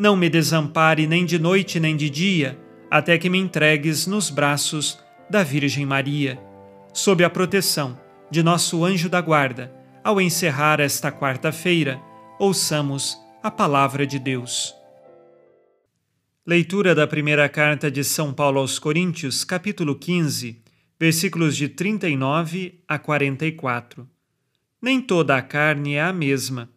não me desampare nem de noite nem de dia, até que me entregues nos braços da Virgem Maria. Sob a proteção de nosso anjo da guarda, ao encerrar esta quarta-feira, ouçamos a palavra de Deus. Leitura da primeira carta de São Paulo aos Coríntios, capítulo 15, versículos de 39 a 44. Nem toda a carne é a mesma.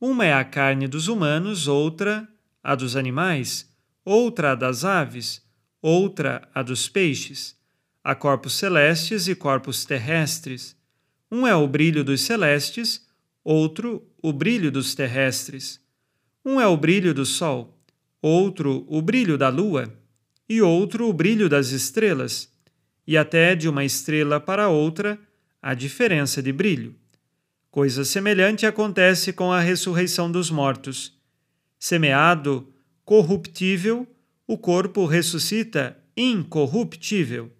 Uma é a carne dos humanos, outra a dos animais, outra a das aves, outra a dos peixes. Há corpos celestes e corpos terrestres um é o brilho dos celestes, outro o brilho dos terrestres. Um é o brilho do sol, outro o brilho da lua, e outro o brilho das estrelas. E até de uma estrela para outra há diferença de brilho. Coisa semelhante acontece com a ressurreição dos mortos. Semeado corruptível, o corpo ressuscita incorruptível.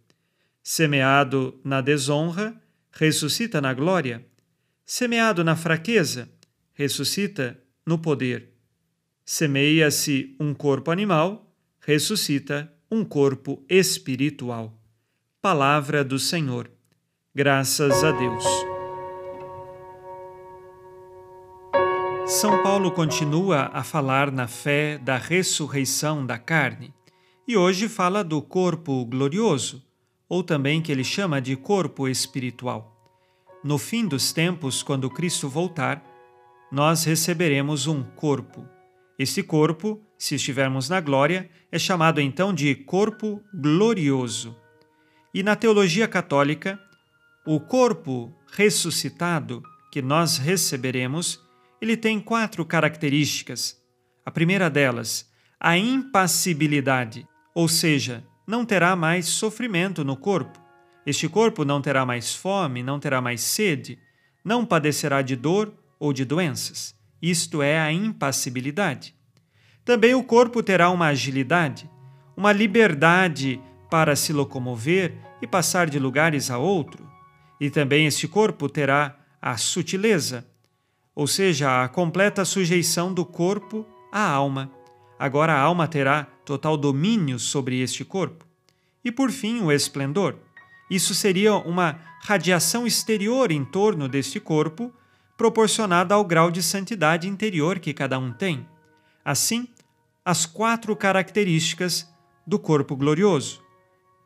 Semeado na desonra, ressuscita na glória, semeado na fraqueza, ressuscita no poder. Semeia-se um corpo animal, ressuscita um corpo espiritual. Palavra do Senhor. Graças a Deus. São Paulo continua a falar na fé da ressurreição da carne e hoje fala do corpo glorioso ou também que ele chama de corpo espiritual. No fim dos tempos, quando Cristo voltar, nós receberemos um corpo. Esse corpo, se estivermos na glória, é chamado então de corpo glorioso. E na teologia católica, o corpo ressuscitado que nós receberemos, ele tem quatro características. A primeira delas, a impassibilidade, ou seja, não terá mais sofrimento no corpo. Este corpo não terá mais fome, não terá mais sede, não padecerá de dor ou de doenças. Isto é a impassibilidade. Também o corpo terá uma agilidade, uma liberdade para se locomover e passar de lugares a outro. E também este corpo terá a sutileza, ou seja, a completa sujeição do corpo à alma. Agora a alma terá total domínio sobre este corpo. E por fim, o esplendor. Isso seria uma radiação exterior em torno deste corpo, proporcionada ao grau de santidade interior que cada um tem. Assim, as quatro características do corpo glorioso: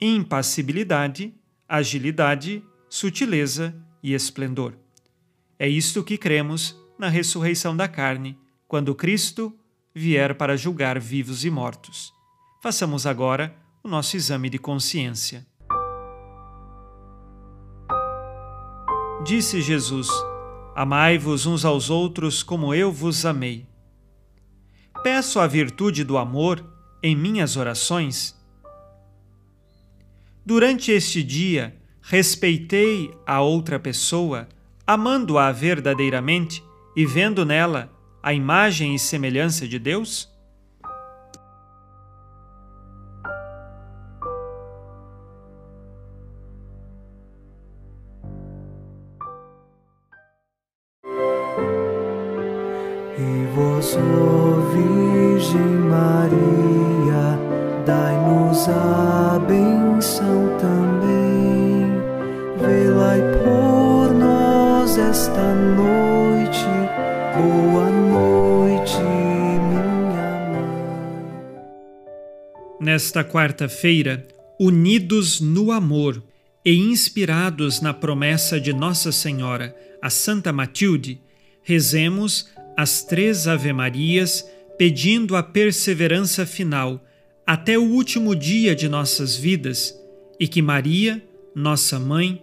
impassibilidade, agilidade, sutileza e esplendor. É isto que cremos na ressurreição da carne, quando Cristo vier para julgar vivos e mortos. Façamos agora o nosso exame de consciência. Disse Jesus: Amai-vos uns aos outros como eu vos amei. Peço a virtude do amor em minhas orações. Durante este dia, respeitei a outra pessoa, amando-a verdadeiramente e vendo nela a imagem e semelhança de Deus? E vós, Virgem Maria, dai-nos a esta noite, boa noite, minha mãe. Nesta quarta-feira, unidos no amor e inspirados na promessa de Nossa Senhora, a Santa Matilde, rezemos as três Ave-Marias pedindo a perseverança final até o último dia de nossas vidas e que Maria, nossa mãe,